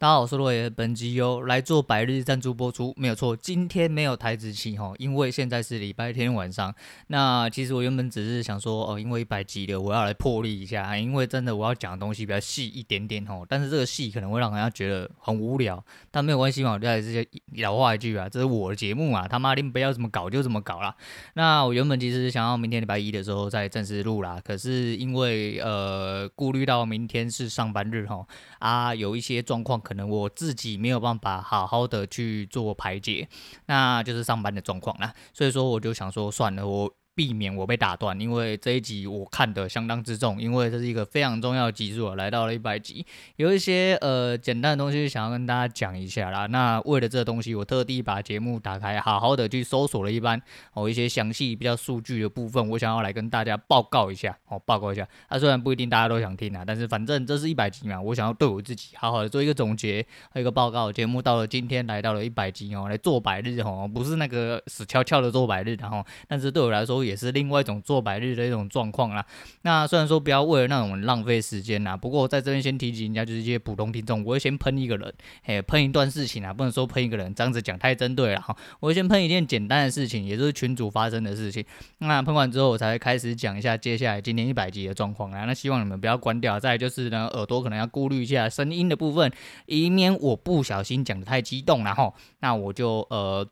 大家好，我是洛爷。本集由来做百日赞助播出，没有错。今天没有台子期哈，因为现在是礼拜天晚上。那其实我原本只是想说，哦，因为一百集了，我要来破例一下，因为真的我要讲的东西比较细一点点哈。但是这个细可能会让人家觉得很无聊，但没有关系嘛，我就还是老话一句啊，这是我的节目啊，他妈的不要怎么搞就怎么搞啦。那我原本其实想要明天礼拜一的时候再正式录啦，可是因为呃顾虑到明天是上班日哈，啊有一些状况。可能我自己没有办法好好的去做排解，那就是上班的状况啦，所以说我就想说算了，我。避免我被打断，因为这一集我看得相当之重，因为这是一个非常重要的集数，来到了一百集，有一些呃简单的东西想要跟大家讲一下啦。那为了这个东西，我特地把节目打开，好好的去搜索了一番哦，一些详细比较数据的部分，我想要来跟大家报告一下哦，报告一下。啊，虽然不一定大家都想听啊，但是反正这是一百集嘛，我想要对我自己好好的做一个总结和一个报告。节目到了今天来到了一百集哦，来做百日哦，不是那个死翘翘的做百日，然后，但是对我来说。也是另外一种做白日的一种状况啦。那虽然说不要为了那种浪费时间啦，不过在这边先提醒人家，就是一些普通听众，我会先喷一个人，嘿，喷一段事情啊，不能说喷一个人，这样子讲太针对了哈。我会先喷一件简单的事情，也就是群组发生的事情。那喷完之后，我才会开始讲一下接下来今天一百集的状况啊。那希望你们不要关掉。再就是呢，耳朵可能要顾虑一下声音的部分，以免我不小心讲得太激动，然后那我就呃。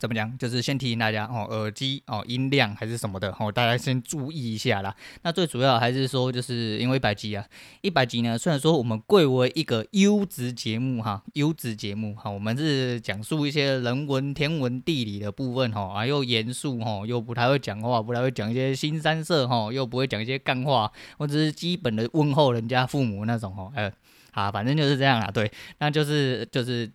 怎么讲？就是先提醒大家哦，耳机哦，音量还是什么的哦，大家先注意一下啦。那最主要还是说，就是因为一百集啊，一百集呢，虽然说我们贵为一个优质节目哈，优质节目哈，我们是讲述一些人文、天文、地理的部分哈，啊又严肃哈，又不太会讲话，不太会讲一些新三色哈，又不会讲一些干话，或者是基本的问候人家父母那种哈，呃，好，反正就是这样啦，对，那就是就是。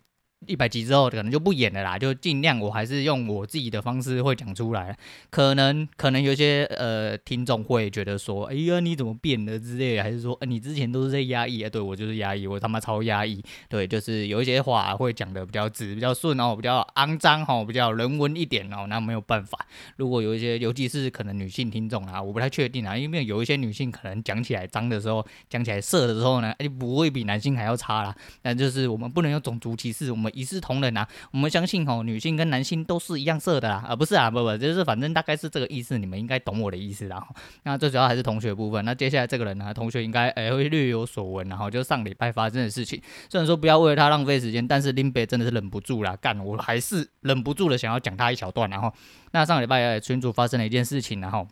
一百集之后可能就不演了啦，就尽量我还是用我自己的方式会讲出来。可能可能有些呃听众会觉得说，哎呀你怎么变了之类的，还是说，呃、你之前都是在压抑啊？对，我就是压抑，我他妈超压抑。对，就是有一些话会讲的比较直、比较顺哦，比较肮脏哈，比较人文一点哦。那没有办法，如果有一些，尤其是可能女性听众啊，我不太确定啊，因为有一些女性可能讲起来脏的时候，讲起来色的时候呢，哎，不会比男性还要差啦。那就是我们不能用种族歧视，我们。一视同仁啊，我们相信吼，女性跟男性都是一样色的啦，啊不是啊，不不，就是反正大概是这个意思，你们应该懂我的意思啦。那最主要还是同学部分，那接下来这个人呢，同学应该诶会略有所闻，然后就上礼拜发生的事情，虽然说不要为了他浪费时间，但是林北真的是忍不住啦，干，我还是忍不住的想要讲他一小段，然后那上礼拜群主发生了一件事情，然后。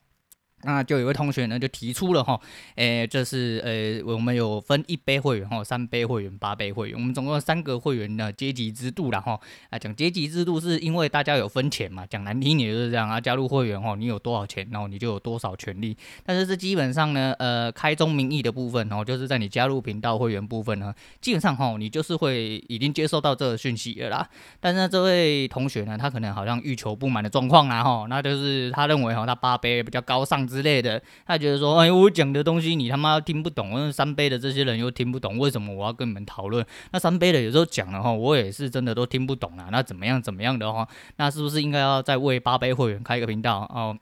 那就有位同学呢，就提出了哈，诶，就是呃，我们有分一杯会员哈，三杯会员、八杯会员，我们总共三个会员的阶级制度啦哈。啊，讲阶级制度是因为大家有分钱嘛，讲难听点就是这样啊。加入会员哈，你有多少钱，然后你就有多少权利。但是这基本上呢，呃，开宗明义的部分哦，就是在你加入频道会员部分呢，基本上哈，你就是会已经接受到这个讯息了啦。但是呢，这位同学呢，他可能好像欲求不满的状况啦哈，那就是他认为哈，他八杯比较高尚。之类的，他觉得说，哎，我讲的东西你他妈听不懂，那三杯的这些人又听不懂，为什么我要跟你们讨论？那三杯的有时候讲的话，我也是真的都听不懂啊。那怎么样怎么样的话，那是不是应该要再为八杯会员开一个频道哦？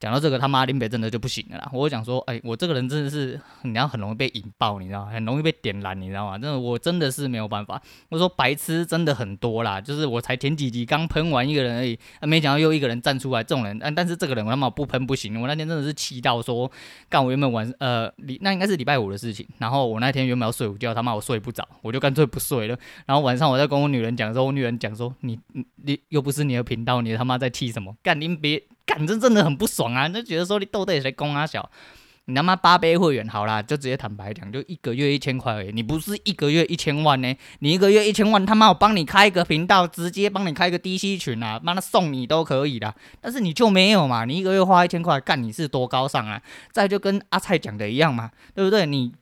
讲到这个他妈林北真的就不行了啦！我讲说，哎、我这个人真的是，你要很容易被引爆，你知道吗？很容易被点燃，你知道吗？真的，我真的是没有办法。我说白痴真的很多啦，就是我才前几集刚喷完一个人而已，没想到又一个人站出来，这种人，但但是这个人我他妈不喷不行。我那天真的是气到说，干我原本晚呃礼那应该是礼拜五的事情，然后我那天原本要睡午觉，他妈我睡不着，我就干脆不睡了。然后晚上我在跟我女人讲的时候，我女人讲说，你你你又不是你的频道，你他妈在气什么？干林别。反正真的很不爽啊！就觉得说你到底谁公啊小，你他妈八杯会员好啦，就直接坦白讲，就一个月一千块而已。你不是一个月一千万呢？你一个月一千万，他妈我帮你开一个频道，直接帮你开一个 DC 群啊，妈的送你都可以的。但是你就没有嘛？你一个月花一千块，干你是多高尚啊？再就跟阿蔡讲的一样嘛，对不对？你。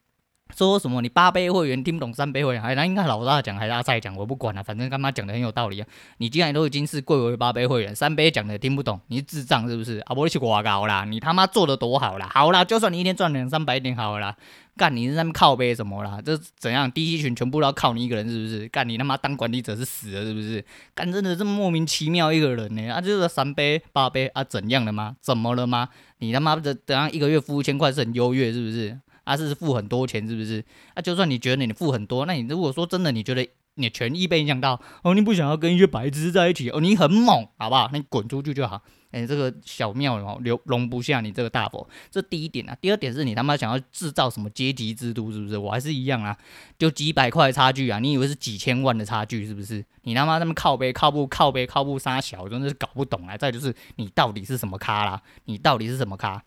说什么？你八杯会员听不懂三杯会员？还那应该老大讲还是阿赛讲？我不管了，反正干妈讲的很有道理啊！你既然都已经是贵为八杯会员，三杯讲的也听不懂，你是智障是不是？啊，不你去挂高啦！你他妈做的多好啦！好啦，就算你一天赚两三百点好啦，干你是在那靠杯什么啦？这怎样？第一群全部都要靠你一个人是不是？干你他妈当管理者是死了是不是？干真的这么莫名其妙一个人呢？啊，就是三杯八杯啊，怎样了吗？怎么了吗？你他妈的等下一个月付一千块是很优越是不是？啊，是付很多钱是不是？那、就算你觉得你付很多，那你如果说真的你觉得你的权益被影响到，哦，你不想要跟一些白痴在一起，哦，你很猛，好不好？那你滚出去就好。哎，这个小庙哦，容容不下你这个大佛，这第一点啊。第二点是你他妈想要制造什么阶级制度，是不是？我还是一样啊，就几百块差距啊，你以为是几千万的差距，是不是？你他妈那么靠背靠不靠背靠不杀小，真的是搞不懂啊。再就是你到底是什么咖啦？你到底是什么咖？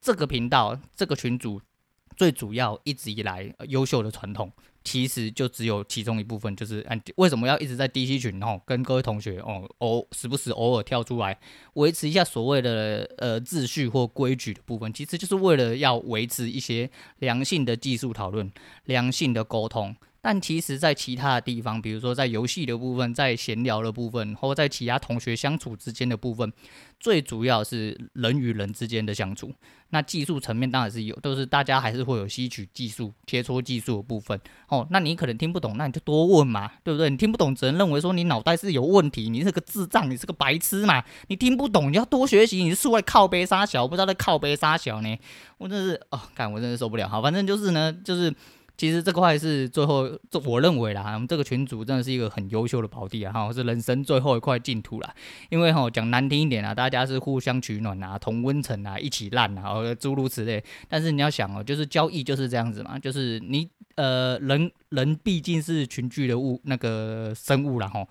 这个频道这个群主最主要一直以来优秀的传统。其实就只有其中一部分，就是嗯，为什么要一直在 DC 群哦，跟各位同学哦，偶时不时偶尔跳出来维持一下所谓的呃秩序或规矩的部分，其实就是为了要维持一些良性的技术讨论、良性的沟通。但其实，在其他的地方，比如说在游戏的部分，在闲聊的部分，或在其他同学相处之间的部分，最主要是人与人之间的相处。那技术层面当然是有，都是大家还是会有吸取技术、切磋技术的部分。哦，那你可能听不懂，那你就多问嘛，对不对？你听不懂，只能认为说你脑袋是有问题，你是个智障，你是个白痴嘛。你听不懂，你要多学习。你是外靠杯杀小，不知道在靠杯杀小呢？我真是哦，干，我真是受不了。好，反正就是呢，就是。其实这块是最后，这我认为啦，我们这个群主真的是一个很优秀的宝地啊，哈，是人生最后一块净土啦。因为哈，讲难听一点啊，大家是互相取暖啊，同温层啊，一起烂啊，诸如此类。但是你要想哦，就是交易就是这样子嘛，就是你呃，人人毕竟是群聚的物，那个生物啦。哈，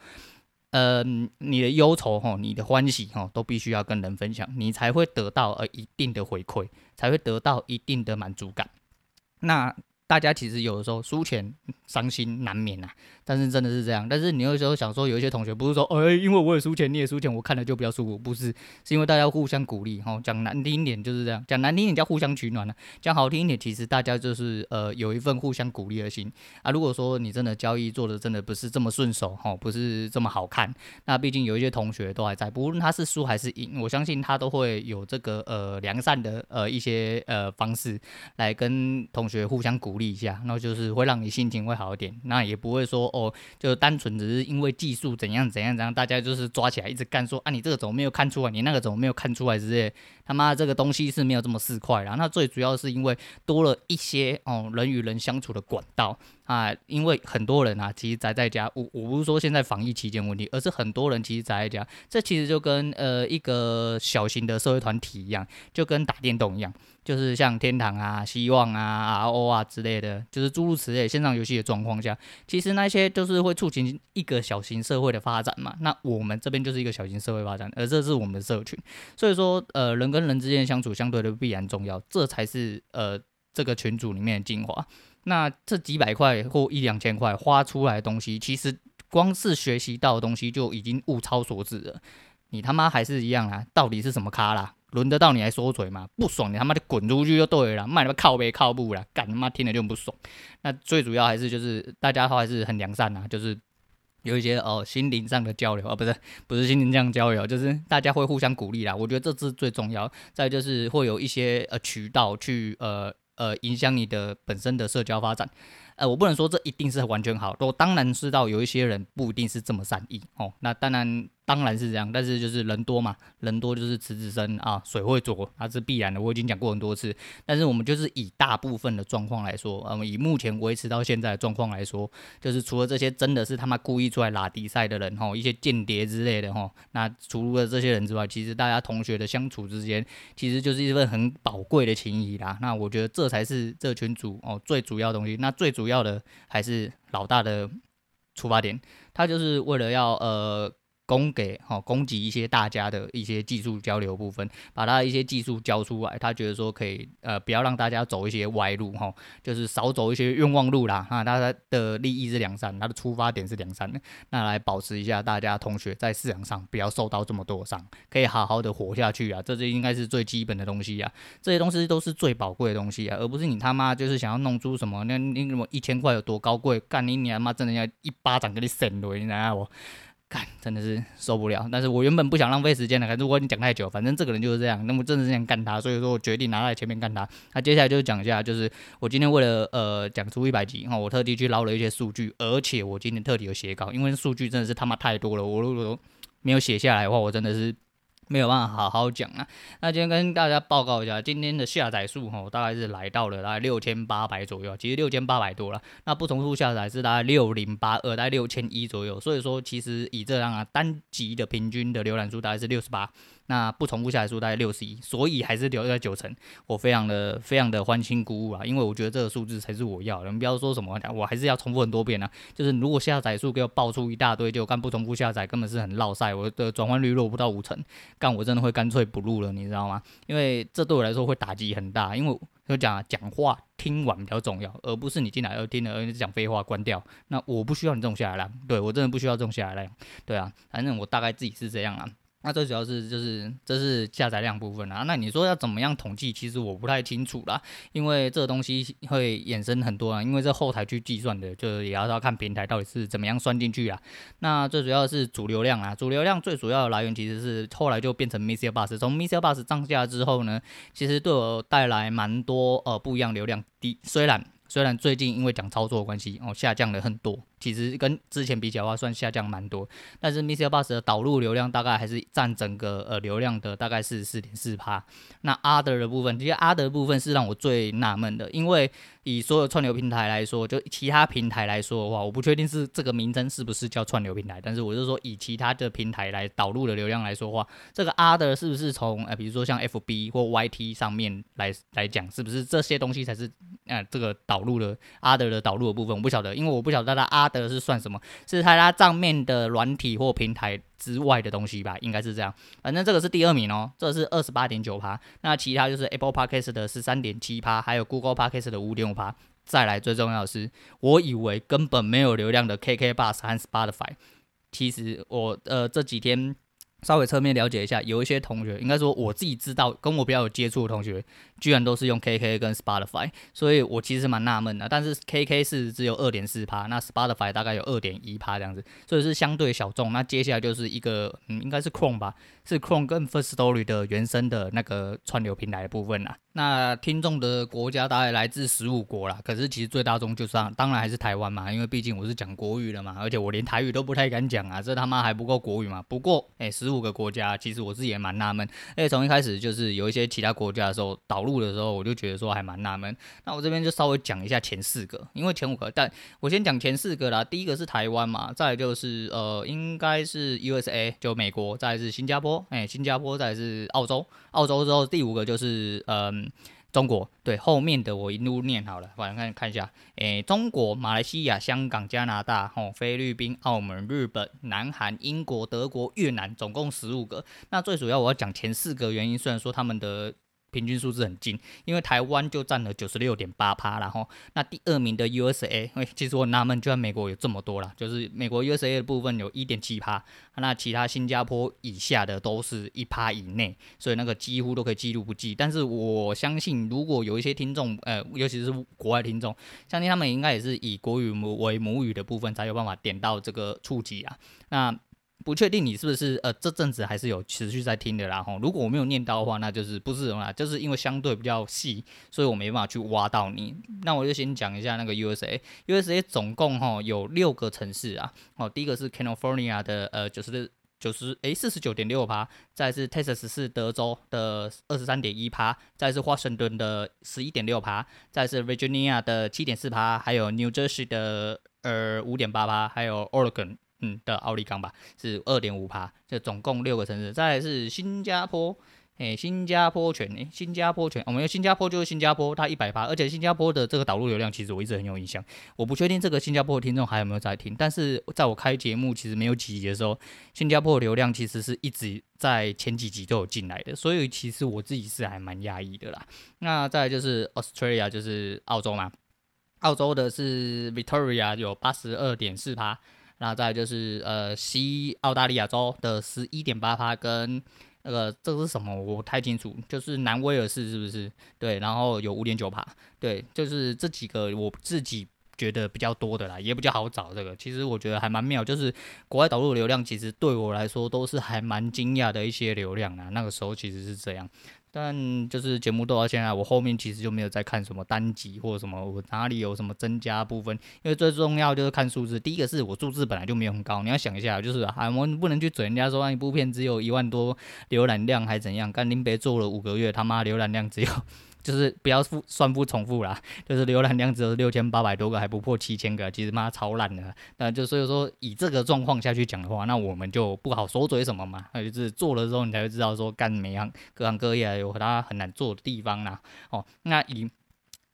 呃，你的忧愁哈，你的欢喜哈，都必须要跟人分享，你才会得到呃一定的回馈，才会得到一定的满足感。那。大家其实有的时候输钱伤心难免啊，但是真的是这样。但是你有时候想说，有一些同学不是说，哎，因为我也输钱，你也输钱，我看了就不要输，不是，是因为大家互相鼓励。哈，讲难听一点就是这样，讲难听一点叫互相取暖啊，讲好听一点，其实大家就是呃有一份互相鼓励的心啊。如果说你真的交易做的真的不是这么顺手，哈，不是这么好看，那毕竟有一些同学都还在，不论他是输还是赢，我相信他都会有这个呃良善的呃一些呃方式来跟同学互相鼓励。一下，那就是会让你心情会好一点，那也不会说哦，就单纯只是因为技术怎样怎样怎样，大家就是抓起来一直干，说啊，你这个怎么没有看出来，你那个怎么没有看出来之类，他妈这个东西是没有这么四块啦。那最主要是因为多了一些哦人与人相处的管道。啊，因为很多人啊，其实宅在家，我我不是说现在防疫期间问题，而是很多人其实宅在家，这其实就跟呃一个小型的社会团体一样，就跟打电动一样，就是像天堂啊、希望啊、RO 啊之类的，就是诸如此类线上游戏的状况下，其实那些就是会促进一个小型社会的发展嘛。那我们这边就是一个小型社会发展，而这是我们的社群，所以说呃人跟人之间相处相对的必然重要，这才是呃这个群组里面的精华。那这几百块或一两千块花出来的东西，其实光是学习到的东西就已经物超所值了。你他妈还是一样啊？到底是什么咖啦？轮得到你来说嘴吗？不爽你他妈的滚出去就对了，卖他妈靠北靠步啦，干他妈听了就不爽。那最主要还是就是大家话还是很良善呐，就是有一些哦心灵上的交流啊，不是不是心灵上交流，就是大家会互相鼓励啦。我觉得这是最重要。再就是会有一些呃渠道去呃。呃，影响你的本身的社交发展。呃，我不能说这一定是完全好，我当然知道有一些人不一定是这么善意哦。那当然，当然是这样，但是就是人多嘛，人多就是池子深啊，水会浊，那是必然的。我已经讲过很多次，但是我们就是以大部分的状况来说，呃，以目前维持到现在的状况来说，就是除了这些真的是他妈故意出来拉比赛的人哈，一些间谍之类的哈，那除了这些人之外，其实大家同学的相处之间，其实就是一份很宝贵的情谊啦。那我觉得这才是这群组哦最主要的东西。那最主要的还是老大的出发点，他就是为了要呃。供给哈，供给一些大家的一些技术交流部分，把他的一些技术交出来，他觉得说可以呃，不要让大家走一些歪路哈，就是少走一些冤枉路啦啊，他的利益是良善，他的出发点是良善，那来保持一下大家同学在市场上不要受到这么多伤，可以好好的活下去啊，这是应该是最基本的东西啊，这些东西都是最宝贵的东西啊，而不是你他妈就是想要弄出什么那那什么一千块有多高贵，干你你他妈真的要一巴掌给你扇落，你知道不？干，真的是受不了。但是我原本不想浪费时间的，如果你讲太久，反正这个人就是这样。那么真的是想干他，所以说我决定拿在前面干他。那接下来就讲一下，就是我今天为了呃讲出一百集哈，我特地去捞了一些数据，而且我今天特地有写稿，因为数据真的是他妈太多了。我如果没有写下来的话，我真的是没有办法好好讲啊。那今天跟大家报告一下，今天的下载数吼，大概是来到了大概六千八百左右，其实六千八百多了。那不同数下载是大概六零八二，大概六千一左右。所以说，其实以这样啊，单集的平均的浏览数大概是六十八。那不重复下载数大概六十一，所以还是留在九成，我非常的非常的欢欣鼓舞啊，因为我觉得这个数字才是我要的。你不要说什么，我还是要重复很多遍啊。就是如果下载数给我爆出一大堆，就干不重复下载，根本是很落赛，我的转换率落不到五成，干我真的会干脆不录了，你知道吗？因为这对我来说会打击很大，因为就讲讲话听完比较重要，而不是你进来要听了而你讲废话关掉。那我不需要你这种下载量，对我真的不需要这种下载量，对啊，反正我大概自己是这样啊。那最主要是就是这是下载量部分啊，那你说要怎么样统计？其实我不太清楚啦，因为这个东西会衍生很多啊，因为这后台去计算的，就也要要看平台到底是怎么样算进去啊。那最主要是主流量啊，主流量最主要的来源其实是后来就变成 MixerBox，从 MixerBox 涨价之后呢，其实对我带来蛮多呃不一样流量低，虽然虽然最近因为讲操作的关系哦下降了很多。其实跟之前比较的话，算下降蛮多，但是 MixerBox 的导入流量大概还是占整个呃流量的大概是四点四趴。那 Other 的部分，其实 Other 部分是让我最纳闷的，因为以所有串流平台来说，就其他平台来说的话，我不确定是这个名称是不是叫串流平台，但是我就说以其他的平台来导入的流量来说话，这个 Other 是不是从呃比如说像 FB 或 YT 上面来来讲，是不是这些东西才是呃这个导入的 Other 的导入的部分？我不晓得，因为我不晓得它 Other。是算什么？是它它账面的软体或平台之外的东西吧？应该是这样。反正这个是第二名哦，这是二十八点九趴。那其他就是 Apple Podcast 的十三点七趴，还有 Google Podcast 的五点五趴。再来最重要的是，我以为根本没有流量的 KK Bus 和 Spotify，其实我呃这几天。稍微侧面了解一下，有一些同学，应该说我自己知道，跟我比较有接触的同学，居然都是用 KK 跟 Spotify，所以我其实蛮纳闷的。但是 KK 是只有二点四趴，那 Spotify 大概有二点一趴这样子，所以是相对小众。那接下来就是一个，嗯，应该是 Chrome 吧，是 Chrome 跟 First Story 的原生的那个串流平台的部分啦。那听众的国家大概来自十五国啦，可是其实最大宗就是当然还是台湾嘛，因为毕竟我是讲国语的嘛，而且我连台语都不太敢讲啊，这他妈还不够国语嘛。不过，哎，十五个国家，其实我自己也蛮纳闷，而且从一开始就是有一些其他国家的时候导入的时候，我就觉得说还蛮纳闷。那我这边就稍微讲一下前四个，因为前五个，但我先讲前四个啦。第一个是台湾嘛，再就是呃，应该是 USA 就美国，再是新加坡，哎，新加坡，再是澳洲，澳洲之后第五个就是嗯。中国对，后面的我一路念好了，反正看看一下，诶、中国、马来西亚、香港、加拿大、吼、菲律宾、澳门、日本、南韩、英国、德国、越南，总共十五个。那最主要我要讲前四个原因，虽然说他们的。平均数字很近，因为台湾就占了九十六点八趴，然后那第二名的 USA，其实我纳闷，居然美国有这么多啦，就是美国 USA 的部分有一点七趴，那其他新加坡以下的都是一趴以内，所以那个几乎都可以记录不计。但是我相信，如果有一些听众，呃，尤其是国外听众，相信他们应该也是以国语母为母语的部分，才有办法点到这个触及啊，那。不确定你是不是呃这阵子还是有持续在听的啦吼，如果我没有念到的话，那就是不是啦，就是因为相对比较细，所以我没办法去挖到你。那我就先讲一下那个 USA，USA 总共哈有六个城市啊，哦，第一个是 California 的呃九十九十诶四十九点六趴，再是 Texas 是德州的二十三点一趴，再是华盛顿的十一点六趴，再是 Virginia 的七点四趴，还有 New Jersey 的呃五点八趴，还有 Oregon。嗯的奥利冈吧，是二点五趴，这总共六个城市。再来是新加坡，诶，新加坡全，诶，新加坡全，我们新加坡就是新加坡，它一百趴，而且新加坡的这个导入流量其实我一直很有印象。我不确定这个新加坡的听众还有没有在听，但是在我开节目其实没有几集的时候，新加坡的流量其实是一直在前几集都有进来的，所以其实我自己是还蛮压抑的啦。那再来就是 Australia，就是澳洲嘛，澳洲的是 Victoria 有八十二点四趴。那再就是呃西澳大利亚州的十一点八趴，跟那个这是什么我不太清楚，就是南威尔士是不是？对，然后有五点九趴，对，就是这几个我自己觉得比较多的啦，也比较好找。这个其实我觉得还蛮妙，就是国外导入流量，其实对我来说都是还蛮惊讶的一些流量啊。那个时候其实是这样。但就是节目做到现在，我后面其实就没有再看什么单集或者什么，我哪里有什么增加部分，因为最重要就是看数字。第一个是我数字本来就没有很高，你要想一下，就是啊，我们不能去嘴人家说一部片只有一万多浏览量还怎样？干林北做了五个月，他妈浏览量只有。就是不要复算不重复啦，就是浏览量只有六千八百多个，还不破七千个，其实妈超烂的。那就所以说以这个状况下去讲的话，那我们就不好说嘴什么嘛。那就是做了之后，你才会知道说干每样各行各业有它很难做的地方啦。哦，那以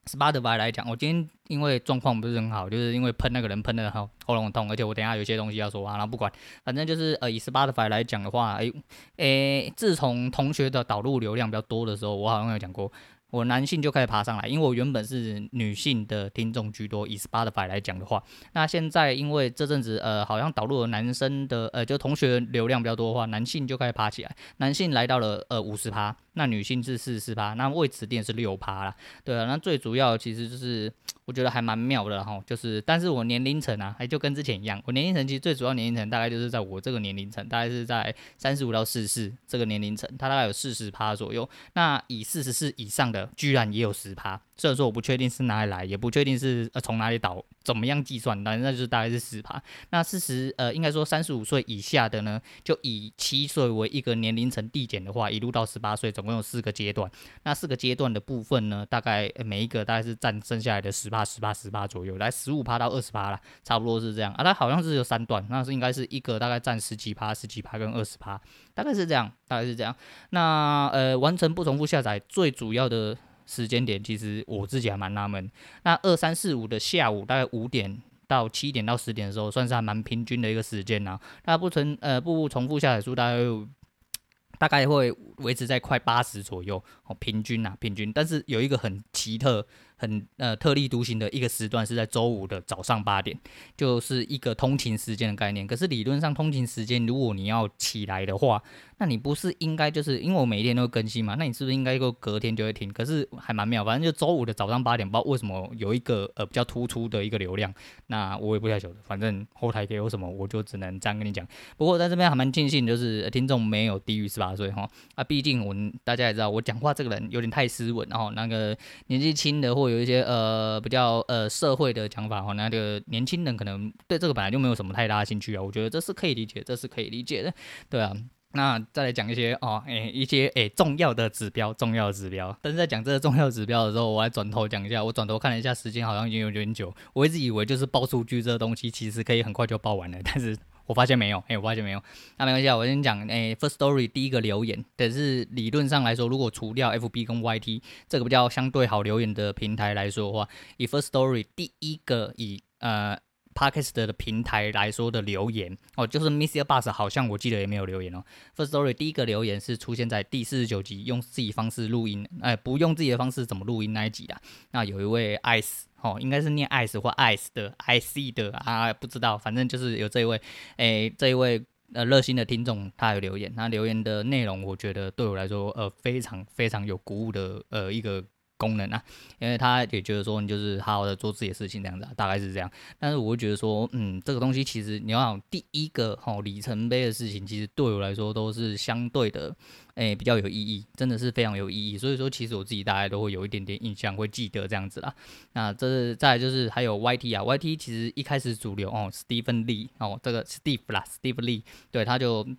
Spotify 来讲，我今天因为状况不是很好，就是因为喷那个人喷的好喉咙痛，而且我等下有些东西要说完，然后不管，反正就是呃以 Spotify 来讲的话，诶、欸、诶，自从同学的导入流量比较多的时候，我好像有讲过。我男性就开始爬上来，因为我原本是女性的听众居多。以 Spotify 来讲的话，那现在因为这阵子呃好像导入了男生的呃就同学流量比较多的话，男性就开始爬起来，男性来到了呃五十趴，那女性是四十趴，那未指定是六趴啦。对啊，那最主要其实就是。我觉得还蛮妙的哈，就是，但是我年龄层啊，还就跟之前一样，我年龄层其实最主要年龄层大概就是在我这个年龄层，大概是在三十五到四十这个年龄层，它大概有四十趴左右。那以四十四以上的，居然也有十趴。虽然说我不确定是哪里来，也不确定是呃从哪里导，怎么样计算，但那就是大概是十趴。那四十呃应该说三十五岁以下的呢，就以七岁为一个年龄层递减的话，一路到十八岁，总共有四个阶段。那四个阶段的部分呢，大概每一个大概是占剩下来的十八、十八、十八左右，来十五趴到二十趴啦，差不多是这样啊。它好像是有三段，那是应该是一个大概占十几趴、十几趴跟二十趴，大概是这样，大概是这样。那呃完成不重复下载最主要的。时间点其实我自己还蛮纳闷，那二三四五的下午大概五点到七点到十点的时候，算是还蛮平均的一个时间呐。那不成呃不重复下载数大概大概会维持在快八十左右哦，平均呐平均。但是有一个很奇特。很呃特立独行的一个时段是在周五的早上八点，就是一个通勤时间的概念。可是理论上通勤时间，如果你要起来的话，那你不是应该就是因为我每一天都会更新嘛？那你是不是应该个隔天就会停？可是还蛮妙，反正就周五的早上八点，不知道为什么有一个呃比较突出的一个流量。那我也不太晓得，反正后台给我什么，我就只能这样跟你讲。不过在这边还蛮庆幸，就是听众没有低于十八岁哈啊，毕竟我们大家也知道，我讲话这个人有点太斯文，然后那个年纪轻的或有一些呃比较呃社会的讲法哈，那个年轻人可能对这个本来就没有什么太大的兴趣啊，我觉得这是可以理解，这是可以理解的，对啊。那再来讲一些哦，诶、一些诶、重要的指标，重要指标。但是在讲这个重要指标的时候，我还转头讲一下，我转头看了一下时间，好像已经有点久。我一直以为就是报数据这个东西其实可以很快就报完了，但是。我发现没有，哎、我发现没有，那没关系啊。我先讲，哎、，First Story 第一个留言，但是理论上来说，如果除掉 FB 跟 YT 这个比较相对好留言的平台来说的话，以 First Story 第一个以呃。Podcast 的平台来说的留言哦，就是 MissyBus 好像我记得也没有留言哦。First Story 第一个留言是出现在第四十九集，用自己方式录音，哎，不用自己的方式怎么录音那一集的。那有一位 Ice 哦，应该是念 Ice 或 Ice 的 IC 的啊，不知道，反正就是有这一位，哎，这一位呃热心的听众他有留言，那留言的内容我觉得对我来说呃非常非常有鼓舞的呃一个。功能啊，因为他也觉得说你就是好好的做自己的事情这样子，大概是这样。但是我会觉得说，嗯，这个东西其实你要想第一个吼里程碑的事情，其实对我来说都是相对的，哎，比较有意义，真的是非常有意义。所以说，其实我自己大概都会有一点点印象，会记得这样子啦。那这是再就是还有 YT 啊，YT 其实一开始主流哦，Stephen Lee 哦，这个 Steve 啦，Steve Lee，对，他就比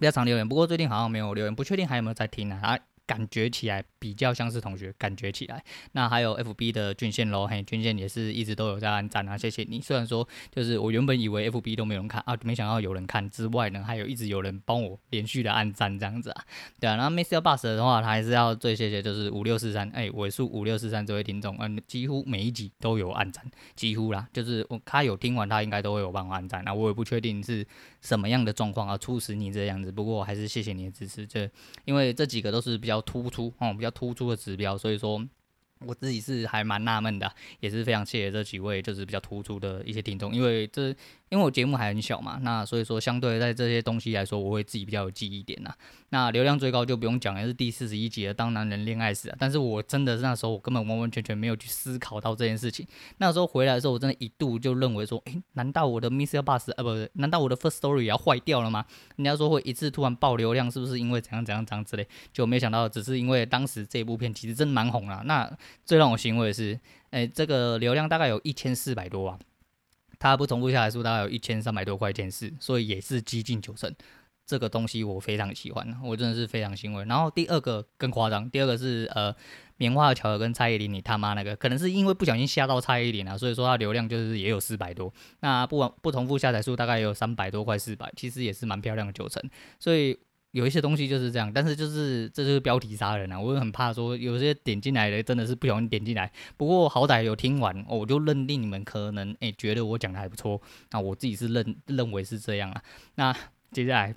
较常留言，不过最近好像没有留言，不确定还有没有在听啊。啊感觉起来比较像是同学，感觉起来。那还有 FB 的均线喽，嘿，均线也是一直都有在按赞啊，谢谢你。虽然说就是我原本以为 FB 都没有人看啊，没想到有人看之外呢，还有一直有人帮我连续的按赞这样子啊。对啊，然后 MrBoss 的话，他还是要最谢谢就是五六四三，哎，尾数五六四三这位听众，嗯，几乎每一集都有按赞，几乎啦，就是我他有听完，他应该都会有帮我按赞。那我也不确定是什么样的状况啊，促使你这样子。不过还是谢谢你的支持，这因为这几个都是比较。突出哦，比较突出的指标，所以说我自己是还蛮纳闷的，也是非常谢谢这几位就是比较突出的一些听众，因为这因为我节目还很小嘛，那所以说相对在这些东西来说，我会自己比较有记忆点呐。那流量最高就不用讲了，是第四十一集的《当男人恋爱时》啊，但是我真的那时候我根本完完全全没有去思考到这件事情。那时候回来的时候，我真的一度就认为说，诶，难道我的 MixerBox 啊，不是，难道我的 First Story 也要坏掉了吗？人家说会一次突然爆流量，是不是因为怎样怎样怎样之类？就没想到，只是因为当时这部片其实真的蛮红了。那最让我欣慰的是，诶，这个流量大概有一千四百多啊，它不重复下载数大概有一千三百多块电视，所以也是接近九成。这个东西我非常喜欢，我真的是非常欣慰。然后第二个更夸张，第二个是呃，棉花的巧合跟蔡依林，你他妈那个，可能是因为不小心吓到蔡依林啊，所以说它流量就是也有四百多。那不不重复下载数大概也有三百多块四百，其实也是蛮漂亮的九成。所以。有一些东西就是这样，但是就是这就是标题杀人啊！我很怕说有些点进来的真的是不小心点进来，不过好歹有听完，我就认定你们可能诶、觉得我讲的还不错，那我自己是认认为是这样啊。那接下来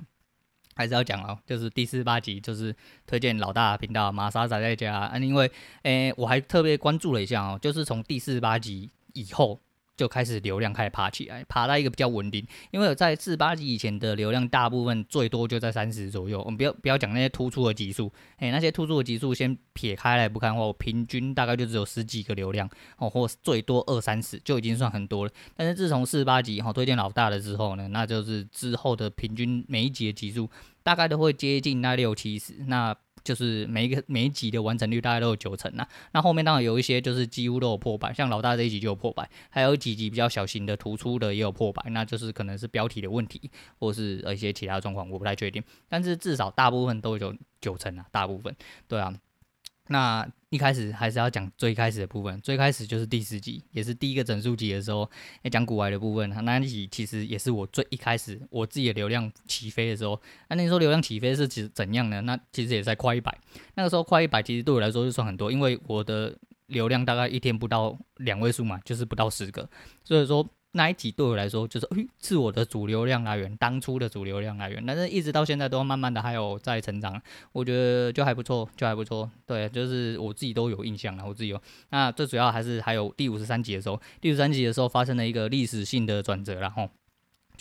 还是要讲哦，就是第四十八集就是推荐老大频道马莎宅在家啊，因为诶、我还特别关注了一下哦，就是从第四十八集以后。就开始流量开始爬起来，爬到一个比较稳定。因为在四八级以前的流量，大部分最多就在三十左右。我们不要不要讲那些突出的级数，诶，那些突出的级数先撇开来不看的话，我平均大概就只有十几个流量哦，或最多二三十就已经算很多了。但是自从四八集哈推荐老大了之后呢，那就是之后的平均每一级的级数大概都会接近那六七十那。就是每一个每一集的完成率大概都有九成啊，那后面当然有一些就是几乎都有破百，像老大这一集就有破百，还有几集比较小型的突出的也有破百，那就是可能是标题的问题，或是呃一些其他状况，我不太确定，但是至少大部分都有九成啊，大部分，对啊。那一开始还是要讲最开始的部分，最开始就是第十集，也是第一个整数集的时候，也，讲古玩的部分，那一集其实也是我最一开始我自己的流量起飞的时候。那你说流量起飞是指怎样呢？那其实也在快一百，那个时候快一百其实对我来说就算很多，因为我的流量大概一天不到两位数嘛，就是不到十个，所以说。那一集对我来说就是诶，是我的主流量来源，当初的主流量来源，但是一直到现在都慢慢的还有在成长，我觉得就还不错，就还不错，对，就是我自己都有印象了，我自己有。那最主要还是还有第五十三集的时候，第五十三集的时候发生了一个历史性的转折，然后。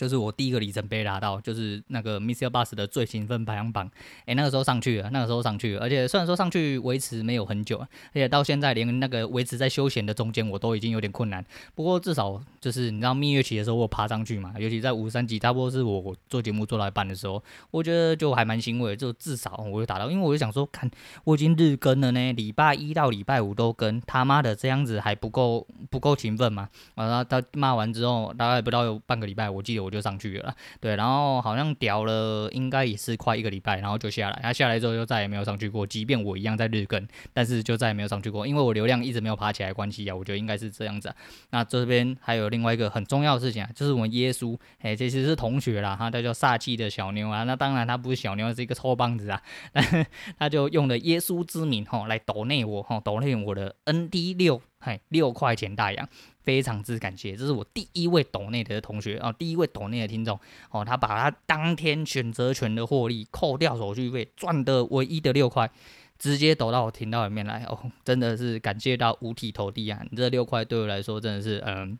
就是我第一个里程碑拿到，就是那个 MixerBox 的最勤奋排行榜，诶，那个时候上去了，那个时候上去了，而且虽然说上去维持没有很久，而且到现在连那个维持在休闲的中间我都已经有点困难。不过至少就是你知道蜜月期的时候我爬上去嘛，尤其在五十三级，差不多是我做节目做到一半的时候，我觉得就还蛮欣慰，就至少我就达到，因为我就想说，看我已经日更了呢，礼拜一到礼拜五都更，他妈的这样子还不够不够勤奋嘛？完了他骂完之后，大概不到有半个礼拜，我记得我。就上去了，对，然后好像屌了，应该也是快一个礼拜，然后就下来，他下来之后就再也没有上去过，即便我一样在日更，但是就再也没有上去过，因为我流量一直没有爬起来关系啊，我觉得应该是这样子啊。那这边还有另外一个很重要的事情啊，就是我们耶稣，哎，这其实是同学啦，他叫煞气的小妞啊，那当然他不是小妞，是一个臭棒子啊，他就用了耶稣之名吼来抖内我吼抖内我的 ND 六，嗨，六块钱大洋。非常之感谢，这是我第一位抖内的同学啊，第一位抖内的听众哦，他把他当天选择权的获利扣掉手续费赚的唯一的六块，直接抖到我频道里面来哦，真的是感谢到五体投地啊！你这六块对我来说真的是嗯。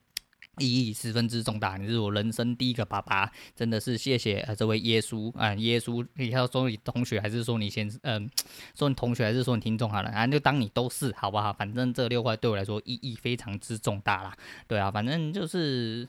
意义十分之重大，你是我人生第一个爸爸，真的是谢谢呃这位耶稣啊、嗯，耶稣，你要说你同学还是说你先嗯，说你同学还是说你听众好了，啊就当你都是好不好？反正这六块对我来说意义非常之重大啦，对啊，反正就是。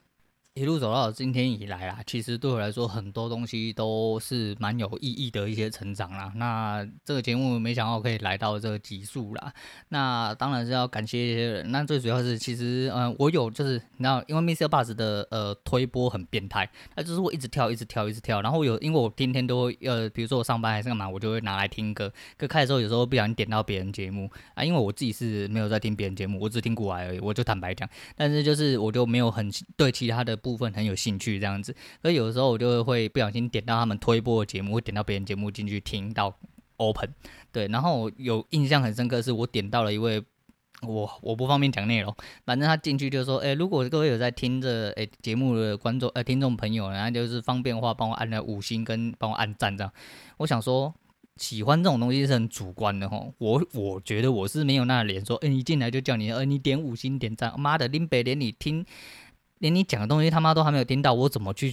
一路走到今天以来啊，其实对我来说很多东西都是蛮有意义的一些成长啦。那这个节目没想到可以来到这个集数啦，那当然是要感谢一些人。那最主要是其实，嗯、我有就是你知道，因为 MixerBox 的呃推播很变态，那就是我一直跳，一直跳，一直跳。然后有因为我天天都会呃，比如说我上班还是干嘛，我就会拿来听歌。歌开的时候有时候不小心点到别人节目啊，因为我自己是没有在听别人节目，我只听股癌而已。我就坦白讲，但是就是我就没有很对其他的。部分很有兴趣这样子，所以有的时候我就会不小心点到他们推播的节目，会点到别人节目进去听到 open，对，然后有印象很深刻，是我点到了一位，我我不方便讲内容，反正他进去就说，哎、欸，如果各位有在听着哎节目的观众呃听众朋友，然后就是方便的话帮我按了五星跟帮我按赞这样，我想说。喜欢这种东西是很主观的吼，我我觉得我是没有那脸说，哎，一进来就叫你，呃，你点五星点赞，妈的，林北连你听，连你讲的东西他妈都还没有听到，我怎么去？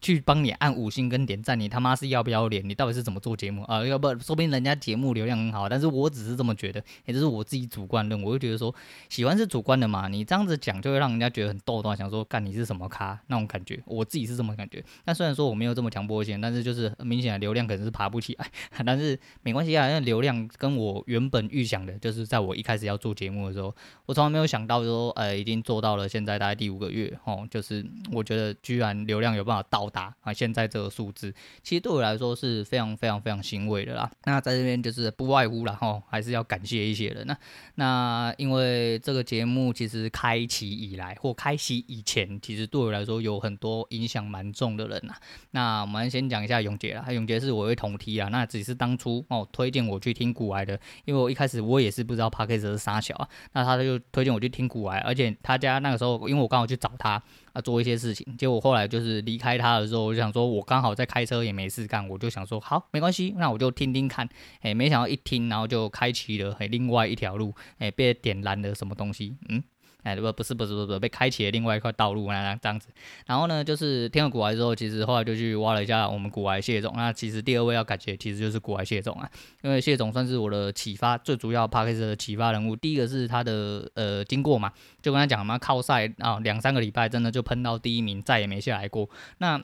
去帮你按五星跟点赞，你他妈是要不要脸？你到底是怎么做节目啊？要不说不定人家节目流量很好，但是我只是这么觉得，也就是我自己主观论，我就觉得说喜欢是主观的嘛。你这样子讲就会让人家觉得很逗的，想说干你是什么咖那种感觉，我自己是这么感觉。那虽然说我没有这么强迫性，但是就是明显的流量可能是爬不起来，但是没关系啊，因为流量跟我原本预想的，就是在我一开始要做节目的时候，我从来没有想到说，呃，已经做到了现在大概第五个月哦，就是我觉得居然流量有办法到达啊，现在。这个数字其实对我来说是非常非常非常欣慰的啦。那在这边就是不外乎然后，还是要感谢一些人。那那因为这个节目其实开启以来或开启以前，其实对我来说有很多影响蛮重的人呐。那我们先讲一下永杰啦，永杰是我会同梯啊。那只是当初哦推荐我去听古埃的，因为我一开始我也是不知道 Podcast 是啥小啊。那他就推荐我去听古埃，而且他家那个时候，因为我刚好去找他。啊，做一些事情，结果后来就是离开他的时候，我就想说，我刚好在开车也没事干，我就想说，好，没关系，那我就听听看。哎，没想到一听，然后就开启了另外一条路，哎，被点燃了什么东西，嗯。哎，不，不是，不是，不是，被开启了另外一块道路啊，这样子。然后呢，就是听了古玩之后，其实后来就去挖了一下我们古玩谢总。那其实第二位要感谢，其实就是古玩谢总啊，因为谢总算是我的启发最主要帕克斯的启发人物。第一个是他的呃经过嘛，就跟他讲嘛，靠赛啊，两三个礼拜真的就喷到第一名，再也没下来过。那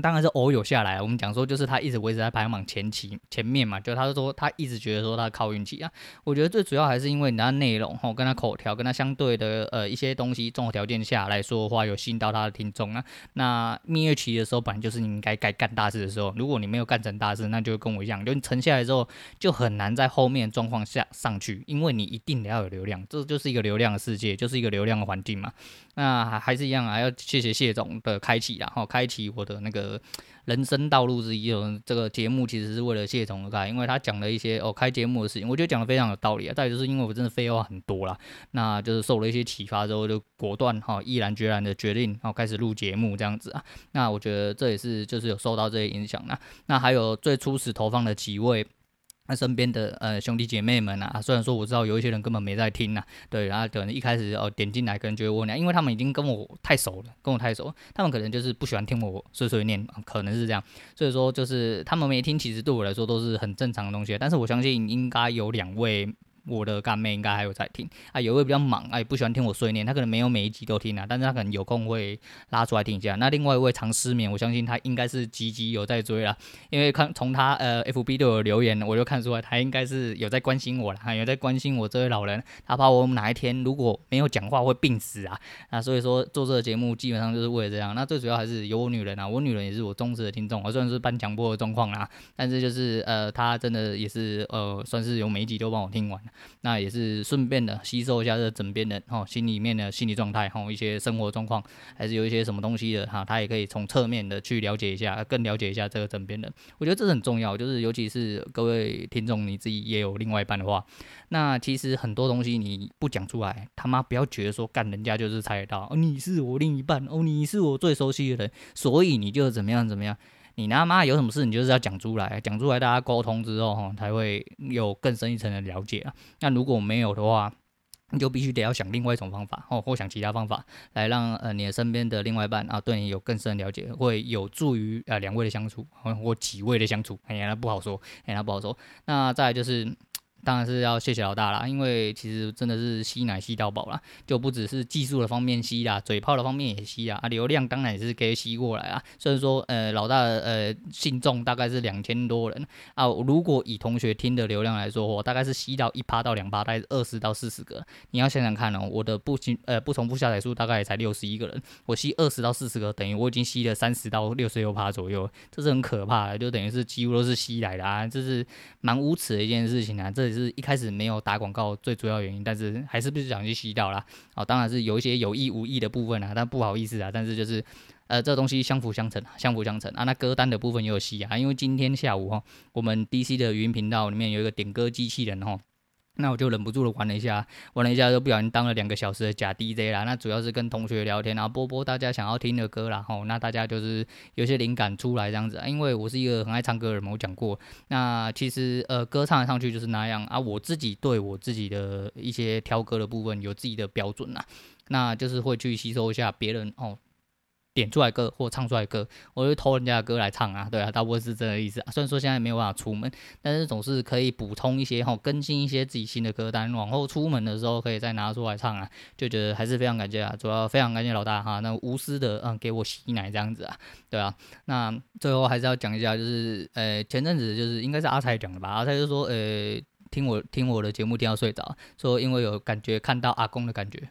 当然是偶有下来，我们讲说就是他一直维持在排行榜前期前面嘛，就他说他一直觉得说他靠运气啊。我觉得最主要还是因为你的内容吼，跟他口条，跟他相对的呃一些东西综合条件下来说的话，有吸引到他的听众啊。那蜜月期的时候，本来就是你应该该干大事的时候，如果你没有干成大事，那就跟我一样，就你沉下来之后就很难在后面状况下上去，因为你一定得要有流量，这就是一个流量的世界，就是一个流量的环境嘛。那还是一样，啊要谢谢谢总的开启，然后开启我的那个人生道路之一。哦这个节目其实是为了谢总而开，因为他讲了一些哦开节目的事情，我觉得讲的非常有道理啊。再就是因为我真的废话很多啦，那就是受了一些启发之后，就果断哈毅然决然的决定，然后开始录节目这样子啊。那我觉得这也是就是有受到这些影响啦。那还有最初始投放的几位。那身边的呃兄弟姐妹们啊，虽然说我知道有一些人根本没在听呐、对，然后可能一开始哦点进来，可能觉得我俩，因为他们已经跟我太熟了，跟我太熟，他们可能就是不喜欢听我碎碎念，可能是这样，所以说就是他们没听，其实对我来说都是很正常的东西，但是我相信应该有两位。我的干妹应该还有在听啊，有一位比较忙，哎，不喜欢听我碎念，他可能没有每一集都听啊，但是他可能有空会拉出来听一下。那另外一位常失眠，我相信他应该是集集有在追啦，因为看从他呃 FB 对我留言，我就看出来他应该是有在关心我了，有在关心我这位老人，他怕我哪一天如果没有讲话会病死啊，那所以说做这个节目基本上就是为了这样。那最主要还是有我女人啊，我女人也是我忠实的听众，我虽然是半强迫的状况啦，但是就是呃她真的也是呃算是有每一集都帮我听完。那也是顺便的吸收一下这枕边人哈心里面的心理状态哈一些生活状况，还是有一些什么东西的哈，他也可以从侧面的去了解一下，更了解一下这个枕边人。我觉得这很重要，就是尤其是各位听众你自己也有另外一半的话，那其实很多东西你不讲出来，他妈不要觉得说干人家就是猜得到，哦你是我另一半，哦你是我最熟悉的人，所以你就怎么样怎么样。你他妈有什么事，你就是要讲出来，讲出来大家沟通之后，哈，才会有更深一层的了解啊。那如果没有的话，你就必须得要想另外一种方法，哦，或想其他方法来让呃你的身边的另外一半啊对你有更深的了解，会有助于啊两位的相处，或几位的相处。哎呀，那不好说，哎，那不好说。那再來就是。当然是要谢谢老大啦，因为其实真的是吸奶吸到饱啦，就不只是技术的方面吸啦，嘴炮的方面也吸啊，啊流量当然也是给吸过来啊。所以说，呃，老大呃信众大概是两千多人啊，如果以同学听的流量来说，我大概是吸到一趴到两趴，大概是二十到四十个。你要想想看哦，我的不新呃不重复下载数大概也才六十一个人，我吸二十到四十个，等于我已经吸了三十到六十六趴左右，这是很可怕的，就等于是几乎都是吸来的啊，这是蛮无耻的一件事情啊，这也是是一开始没有打广告最主要原因，但是还是不想去吸掉啦。哦，当然是有一些有意无意的部分啊，但不好意思啊，但是就是呃，这东西相辅相成，相辅相成啊。那歌单的部分也有吸啊，因为今天下午哈，我们 DC 的语音频道里面有一个点歌机器人哈。那我就忍不住的玩了一下，玩了一下就不小心当了两个小时的假 DJ 啦。那主要是跟同学聊天，然后播播大家想要听的歌啦。吼，那大家就是有些灵感出来这样子。因为我是一个很爱唱歌的人嘛，我讲过。那其实呃，歌唱上去就是那样啊。我自己对我自己的一些挑歌的部分有自己的标准啦。那就是会去吸收一下别人哦。点出来歌或唱出来歌，我就偷人家的歌来唱啊，对啊，大部分是这个意思啊。虽然说现在没有办法出门，但是总是可以补充一些哈，更新一些自己新的歌单，往后出门的时候可以再拿出来唱啊，就觉得还是非常感谢啊，主要非常感谢老大哈，那无私的嗯给我洗奶这样子啊，对啊。那最后还是要讲一下，就是呃前阵子就是应该是阿财讲的吧，阿财就说呃听我听我的节目听到睡着，说因为有感觉看到阿公的感觉。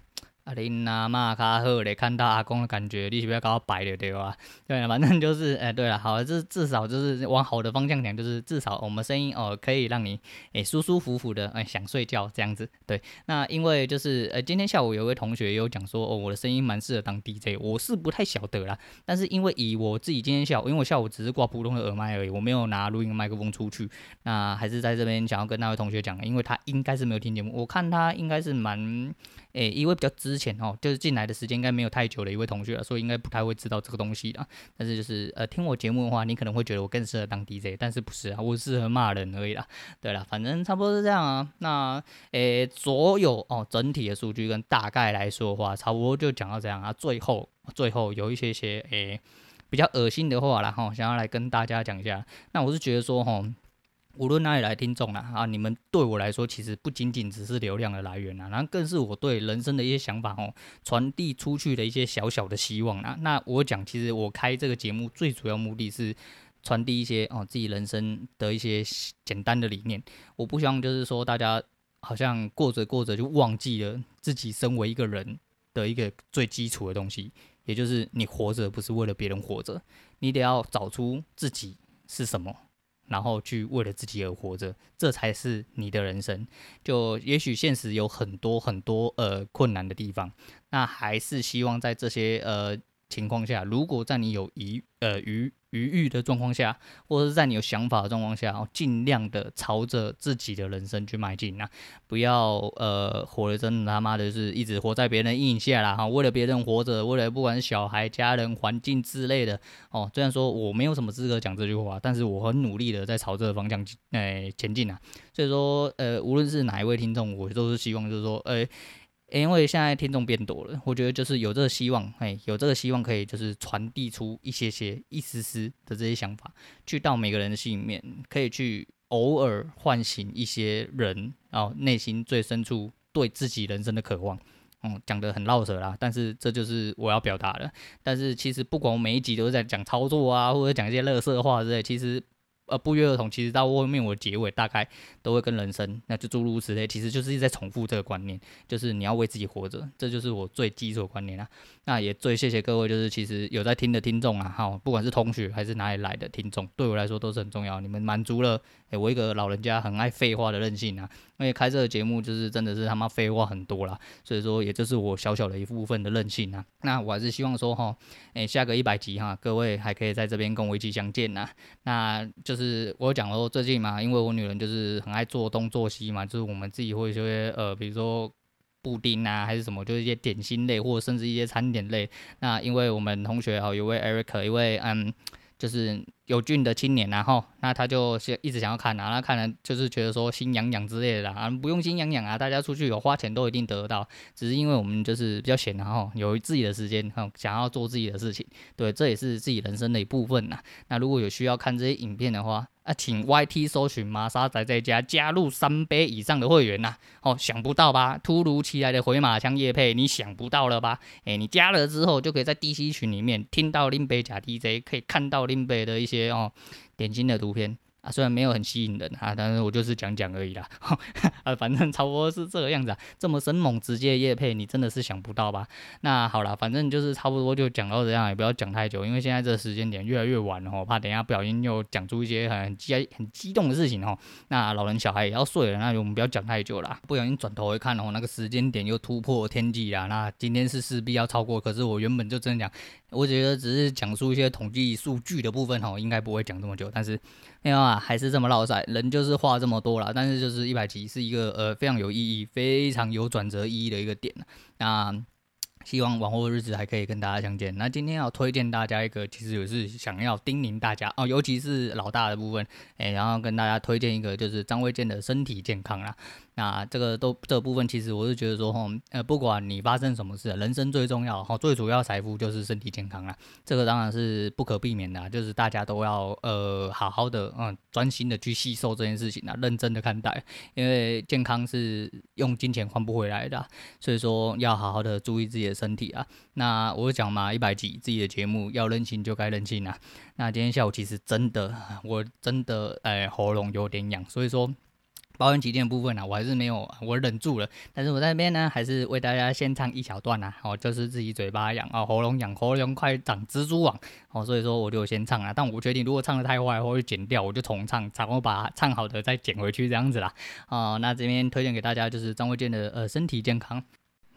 阿玲呐，妈卡好嘞，看到阿公的感觉，你是不是要搞白了对吧？对，反正就是，哎、对了，好，这至少就是往好的方向讲，就是至少我们声音哦，可以让你哎、舒舒服服的哎、想睡觉这样子。对，那因为就是呃、今天下午有位同学有讲说，哦，我的声音蛮适合当 DJ，我是不太晓得啦。但是因为以我自己今天下午，因为我下午只是挂普通的耳麦而已，我没有拿录音麦克风出去。那还是在这边想要跟那位同学讲，因为他应该是没有听节目，我看他应该是蛮。诶、欸，一位比较之前哦，就是进来的时间应该没有太久的一位同学，所以应该不太会知道这个东西啦。但是就是呃，听我节目的话，你可能会觉得我更适合当 DJ，但是不是啊？我适合骂人而已啦。对啦，反正差不多是这样啊。那诶、欸，所有哦，整体的数据跟大概来说的话，差不多就讲到这样啊。最后最后有一些些诶、比较恶心的话啦哈，想要来跟大家讲一下。那我是觉得说哈。无论哪里来听众啦，啊，你们对我来说其实不仅仅只是流量的来源啦，然后更是我对人生的一些想法哦，传递出去的一些小小的希望啦。那我讲，其实我开这个节目最主要目的是传递一些哦自己人生的一些简单的理念。我不希望就是说大家好像过着过着就忘记了自己身为一个人的一个最基础的东西，也就是你活着不是为了别人活着，你得要找出自己是什么。然后去为了自己而活着，这才是你的人生。就也许现实有很多很多呃困难的地方，那还是希望在这些呃情况下，如果在你有疑呃余。余裕的状况下，或者是在你有想法的状况下，哦，尽量的朝着自己的人生去迈进啊，不要呃活的真的他妈的是一直活在别人阴影下啦哈，为了别人活着，为了不管是小孩、家人、环境之类的哦。虽然说我没有什么资格讲这句话，但是我很努力的在朝这个方向诶前进啊。所以说呃，无论是哪一位听众，我都是希望就是说，呃。因为现在听众变多了，我觉得就是有这个希望，哎，有这个希望可以就是传递出一些些、一丝丝的这些想法，去到每个人的心里面，可以去偶尔唤醒一些人，然后内心最深处对自己人生的渴望。嗯，讲得很绕舌啦，但是这就是我要表达的。但是其实不管我每一集都是在讲操作啊，或者讲一些垃圾话之类，其实。呃，不约而同，其实到后面我结尾大概都会跟人生，那就诸如此类，其实就是一直在重复这个观念，就是你要为自己活着，这就是我最基础的观念啦。那也最谢谢各位，就是其实有在听的听众啊，哈，不管是同学还是哪里来的听众，对我来说都是很重要。你们满足了，诶，我一个老人家很爱废话的任性啊。因为开这个节目就是真的是他妈废话很多啦，所以说也就是我小小的一部分的任性啊。那我还是希望说哈，诶，下个一百集哈，各位还可以在这边跟我一起相见呐。那就是我讲说最近嘛，因为我女人就是很爱做东做西嘛，就是我们自己会说呃，比如说布丁啊，还是什么，就是一些点心类或者甚至一些餐点类。那因为我们同学哈，有位 Eric，一位嗯，就是。有俊的青年，然后那他就是一直想要看啊，那看了就是觉得说心痒痒之类的啊，不用心痒痒啊，大家出去有花钱都一定得到，只是因为我们就是比较闲，然后有自己的时间，想要做自己的事情，对，这也是自己人生的一部分呐。那如果有需要看这些影片的话，啊，请 YT 搜寻玛莎仔在家，加入三杯以上的会员呐。哦，想不到吧？突如其来的回马枪夜配，你想不到了吧？诶、你加了之后就可以在 DC 群里面听到林北假 DJ，可以看到林北的一些。些哦，点心的图片。啊，虽然没有很吸引人啊，但是我就是讲讲而已啦。啊，反正差不多是这个样子啊。这么生猛直接夜配，你真的是想不到吧？那好了，反正就是差不多就讲到这样，也不要讲太久，因为现在这个时间点越来越晚了，我怕等一下不小心又讲出一些很激很激动的事情哦。那老人小孩也要睡了，那我们不要讲太久了。不小心转头一看哦，那个时间点又突破天际了。那今天是势必要超过，可是我原本就真的讲，我觉得只是讲述一些统计数据的部分哈，应该不会讲这么久。但是没有啊，还是这么唠叨，人就是话这么多了。但是就是一百集是一个呃非常有意义、非常有转折意义的一个点。那希望往后的日子还可以跟大家相见。那今天要推荐大家一个，其实也是想要叮咛大家哦，尤其是老大的部分，哎，然后跟大家推荐一个，就是张卫健的身体健康啦。那这个都这部分，其实我是觉得说，吼，呃，不管你发生什么事，人生最重要，哈，最主要财富就是身体健康啦。这个当然是不可避免的，就是大家都要呃好好的，嗯，专心的去吸收这件事情啊，认真的看待，因为健康是用金钱换不回来的，所以说要好好的注意自己的身体啊。那我讲嘛，一百集自己的节目要任性就该任性啊。那今天下午其实真的，我真的，哎，喉咙有点痒，所以说。保温起见的部分呢、啊，我还是没有，我忍住了。但是我在那边呢，还是为大家先唱一小段啊，哦，就是自己嘴巴痒啊，喉咙痒，喉咙快长蜘蛛网，哦，所以说我就先唱了。但我决定，如果唱得太坏，我就剪掉，我就重唱，然后把唱好的再剪回去，这样子啦。哦，那这边推荐给大家就是张卫健的呃身体健康。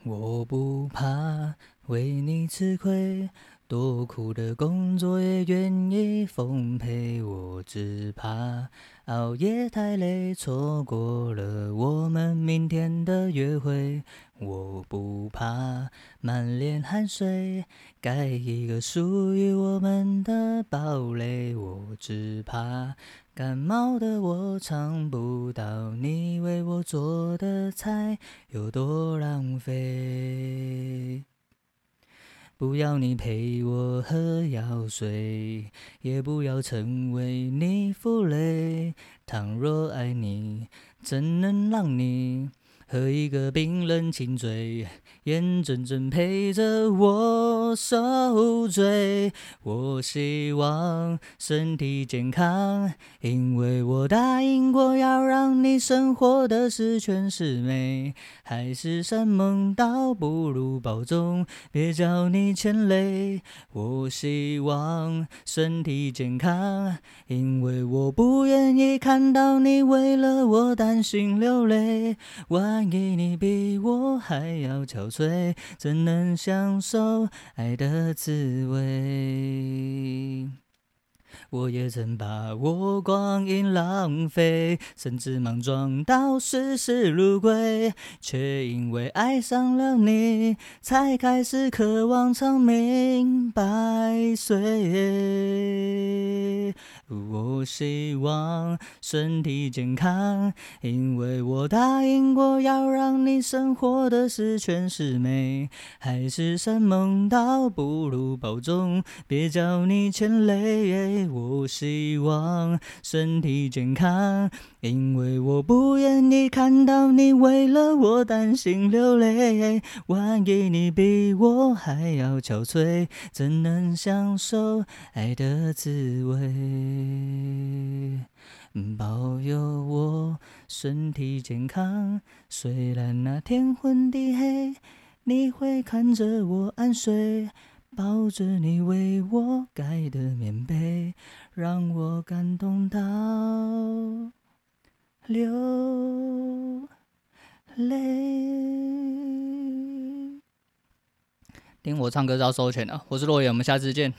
我不怕为你吃亏。多苦的工作也愿意奉陪，我只怕熬夜太累，错过了我们明天的约会。我不怕满脸汗水，盖一个属于我们的堡垒。我只怕感冒的我尝不到你为我做的菜有多浪费。不要你陪我喝药水，也不要成为你负累。倘若爱你，怎能让你？和一个冰冷清嘴，眼睁睁陪着我受罪。我希望身体健康，因为我答应过要让你生活的十全十美。海誓山盟倒不如保重，别叫你牵累。我希望身体健康，因为我不愿意看到你为了我担心流泪。给你比我还要憔悴，怎能享受爱的滋味？我也曾把我光阴浪费，甚至莽撞到视死如归，却因为爱上了你，才开始渴望长命百岁。我希望身体健康，因为我答应过要让你生活的十全十美。海誓山盟倒不如保重，别叫你牵累。我希望身体健康，因为我不愿意看到你为了我担心流泪。万一你比我还要憔悴，怎能享受爱的滋味？保佑我身体健康，虽然那天昏地黑，你会看着我安睡，抱着你为我盖的棉被，让我感动到流泪。听我唱歌是要收钱的，我是洛言，我们下次见。